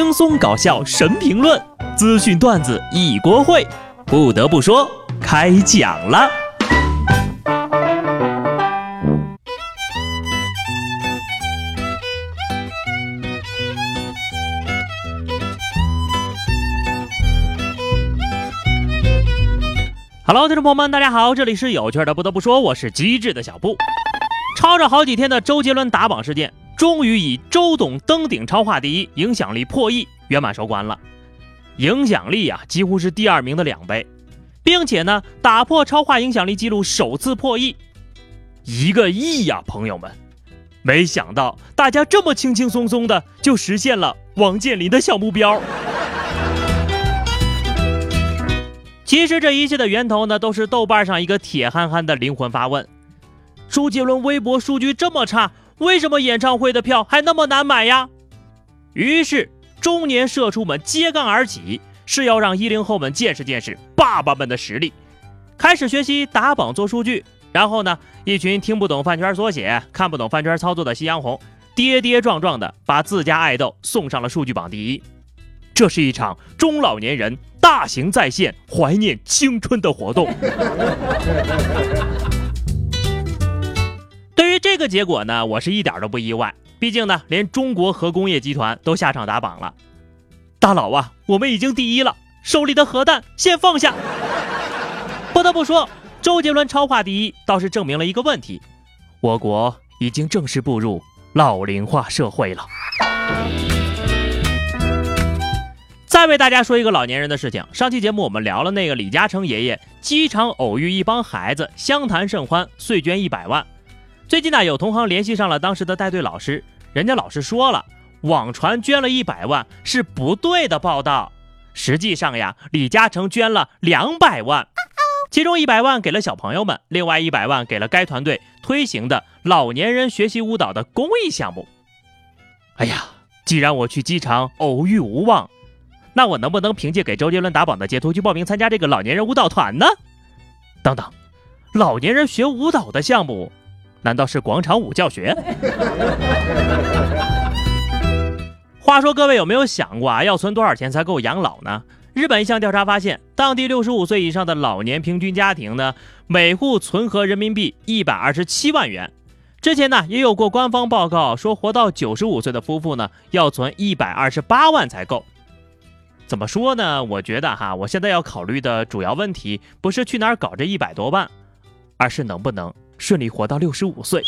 轻松搞笑神评论，资讯段子一锅烩。不得不说，开讲了。Hello，听众朋友们，大家好，这里是有趣的。不得不说，我是机智的小布。吵着好几天的周杰伦打榜事件。终于以周董登顶超话第一，影响力破亿圆满收官了。影响力啊，几乎是第二名的两倍，并且呢，打破超话影响力记录，首次破亿，一个亿呀，朋友们！没想到大家这么轻轻松松的就实现了王健林的小目标。其实这一切的源头呢，都是豆瓣上一个铁憨憨的灵魂发问：周杰伦微博数据这么差。为什么演唱会的票还那么难买呀？于是中年社畜们揭竿而起，是要让一零后们见识见识爸爸们的实力，开始学习打榜做数据。然后呢，一群听不懂饭圈缩写、看不懂饭圈操作的夕阳红，跌跌撞撞的把自家爱豆送上了数据榜第一。这是一场中老年人大型在线怀念青春的活动。这个结果呢，我是一点都不意外。毕竟呢，连中国核工业集团都下场打榜了。大佬啊，我们已经第一了，手里的核弹先放下。不得不说，周杰伦超话第一，倒是证明了一个问题：我国已经正式步入老龄化社会了。再为大家说一个老年人的事情。上期节目我们聊了那个李嘉诚爷爷机场偶遇一帮孩子，相谈甚欢，遂捐一百万。最近呢，有同行联系上了当时的带队老师，人家老师说了，网传捐了一百万是不对的报道。实际上呀，李嘉诚捐了两百万，其中一百万给了小朋友们，另外一百万给了该团队推行的老年人学习舞蹈的公益项目。哎呀，既然我去机场偶遇无望，那我能不能凭借给周杰伦打榜的截图去报名参加这个老年人舞蹈团呢？等等，老年人学舞蹈的项目。难道是广场舞教学？话说各位有没有想过啊，要存多少钱才够养老呢？日本一项调查发现，当地六十五岁以上的老年平均家庭呢，每户存合人民币一百二十七万元。之前呢，也有过官方报告说，活到九十五岁的夫妇呢，要存一百二十八万才够。怎么说呢？我觉得哈，我现在要考虑的主要问题，不是去哪儿搞这一百多万，而是能不能。顺利活到六十五岁，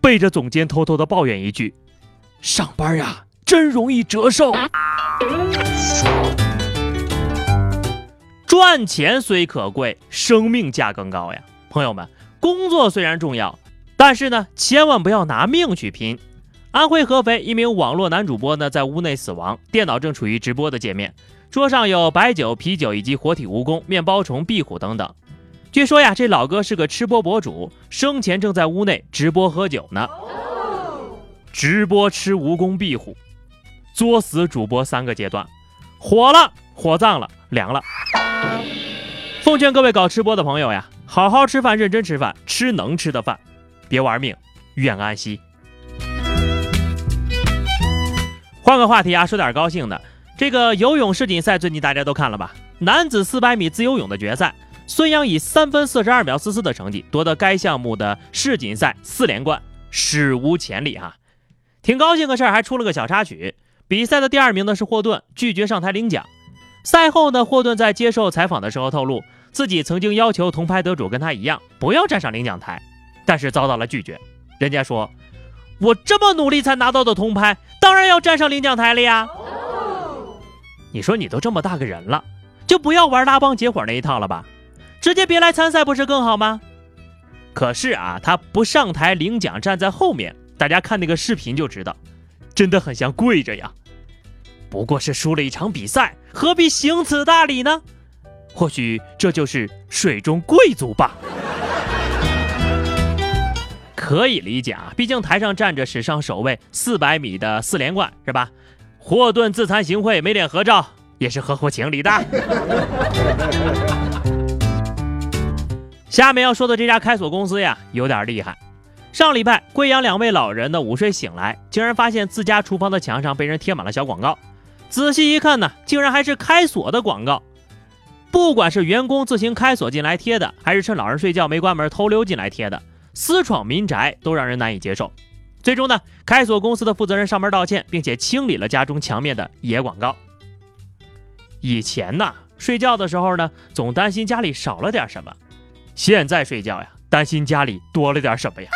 背着总监偷偷的抱怨一句：“上班呀，真容易折寿。”赚钱虽可贵，生命价更高呀，朋友们，工作虽然重要，但是呢，千万不要拿命去拼。安徽合肥一名网络男主播呢，在屋内死亡，电脑正处于直播的界面，桌上有白酒、啤酒以及活体蜈蚣、面包虫、壁虎等等。据说呀，这老哥是个吃播博主，生前正在屋内直播喝酒呢。直播吃蜈蚣壁虎，作死主播三个阶段：火了、火葬了、凉了。奉劝各位搞吃播的朋友呀，好好吃饭，认真吃饭，吃能吃的饭，别玩命，愿安息。换个话题啊，说点高兴的。这个游泳世锦赛最近大家都看了吧？男子四百米自由泳的决赛。孙杨以三分四十二秒四四的成绩夺得该项目的世锦赛四连冠，史无前例啊！挺高兴个事儿，还出了个小插曲。比赛的第二名呢是霍顿，拒绝上台领奖。赛后呢，霍顿在接受采访的时候透露，自己曾经要求铜牌得主跟他一样，不要站上领奖台，但是遭到了拒绝。人家说：“我这么努力才拿到的铜牌，当然要站上领奖台了呀！”你说你都这么大个人了，就不要玩拉帮结伙那一套了吧？直接别来参赛不是更好吗？可是啊，他不上台领奖，站在后面，大家看那个视频就知道，真的很像跪着呀。不过是输了一场比赛，何必行此大礼呢？或许这就是水中贵族吧。可以理解啊，毕竟台上站着史上首位四百米的四连冠，是吧？霍顿自惭形秽，没脸合照，也是合乎情理的。下面要说的这家开锁公司呀，有点厉害。上礼拜，贵阳两位老人的午睡醒来，竟然发现自家厨房的墙上被人贴满了小广告。仔细一看呢，竟然还是开锁的广告。不管是员工自行开锁进来贴的，还是趁老人睡觉没关门偷溜进来贴的，私闯民宅都让人难以接受。最终呢，开锁公司的负责人上门道歉，并且清理了家中墙面的野广告。以前呢，睡觉的时候呢，总担心家里少了点什么；现在睡觉呀，担心家里多了点什么呀。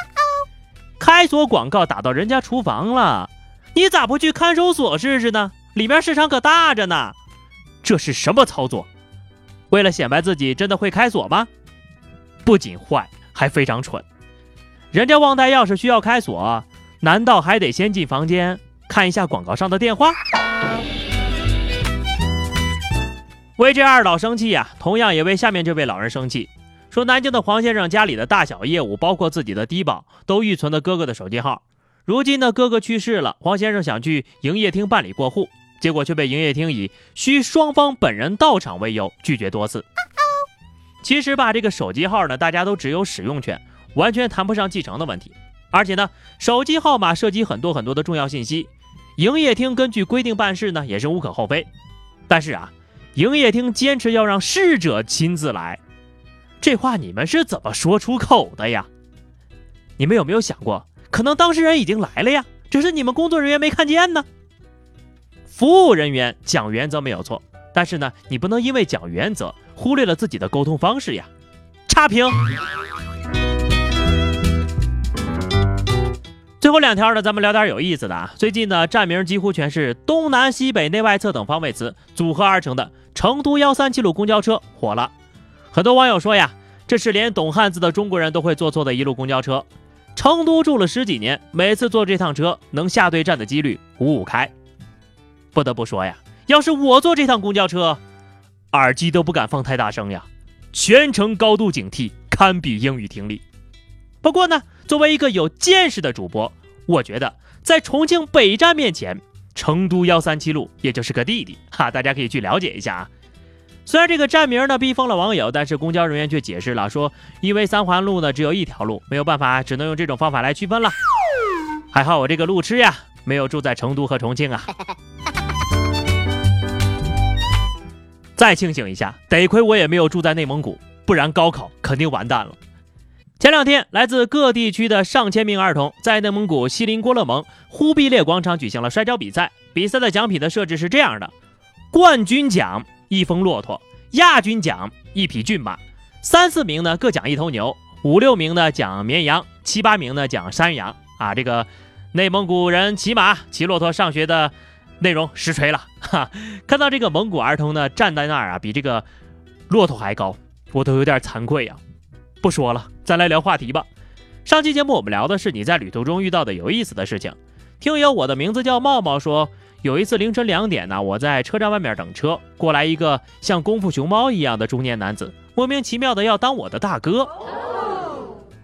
开锁广告打到人家厨房了，你咋不去看守所试试呢？里面市场可大着呢。这是什么操作？为了显摆自己真的会开锁吗？不仅坏，还非常蠢。人家忘带钥匙需要开锁，难道还得先进房间看一下广告上的电话？为这二老生气呀，同样也为下面这位老人生气。说南京的黄先生家里的大小业务，包括自己的低保，都预存了哥哥的手机号。如今呢，哥哥去世了，黄先生想去营业厅办理过户，结果却被营业厅以需双方本人到场为由拒绝多次。其实吧，这个手机号呢，大家都只有使用权，完全谈不上继承的问题。而且呢，手机号码涉及很多很多的重要信息，营业厅根据规定办事呢，也是无可厚非。但是啊，营业厅坚持要让逝者亲自来。这话你们是怎么说出口的呀？你们有没有想过，可能当事人已经来了呀，只是你们工作人员没看见呢？服务人员讲原则没有错，但是呢，你不能因为讲原则忽略了自己的沟通方式呀。差评。最后两条呢，咱们聊点有意思的啊。最近呢，站名几乎全是东南西北内外侧等方位词组合而成的成都幺三七路公交车火了。很多网友说呀，这是连懂汉字的中国人都会坐错的一路公交车。成都住了十几年，每次坐这趟车能下对站的几率五五开。不得不说呀，要是我坐这趟公交车，耳机都不敢放太大声呀，全程高度警惕，堪比英语听力。不过呢，作为一个有见识的主播，我觉得在重庆北站面前，成都幺三七路也就是个弟弟哈，大家可以去了解一下啊。虽然这个站名呢逼疯了网友，但是公交人员却解释了，说因为三环路呢只有一条路，没有办法，只能用这种方法来区分了。还好我这个路痴呀，没有住在成都和重庆啊。再清醒一下，得亏我也没有住在内蒙古，不然高考肯定完蛋了。前两天，来自各地区的上千名儿童在内蒙古锡林郭勒盟忽必烈广场举行了摔跤比赛。比赛的奖品的设置是这样的：冠军奖。一峰骆驼，亚军奖一匹骏马，三四名呢各奖一头牛，五六名呢奖绵羊，七八名呢奖山羊啊！这个内蒙古人骑马骑骆驼上学的内容实锤了哈！看到这个蒙古儿童呢站在那儿啊，比这个骆驼还高，我都有点惭愧呀。不说了，咱来聊话题吧。上期节目我们聊的是你在旅途中遇到的有意思的事情。听友我的名字叫茂茂说。有一次凌晨两点呢，我在车站外面等车，过来一个像功夫熊猫一样的中年男子，莫名其妙的要当我的大哥。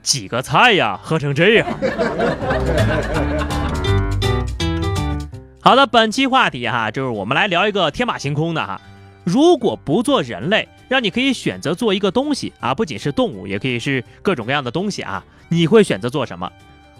几个菜呀，喝成这样。好的，本期话题哈，就是我们来聊一个天马行空的哈。如果不做人类，让你可以选择做一个东西啊，不仅是动物，也可以是各种各样的东西啊，你会选择做什么？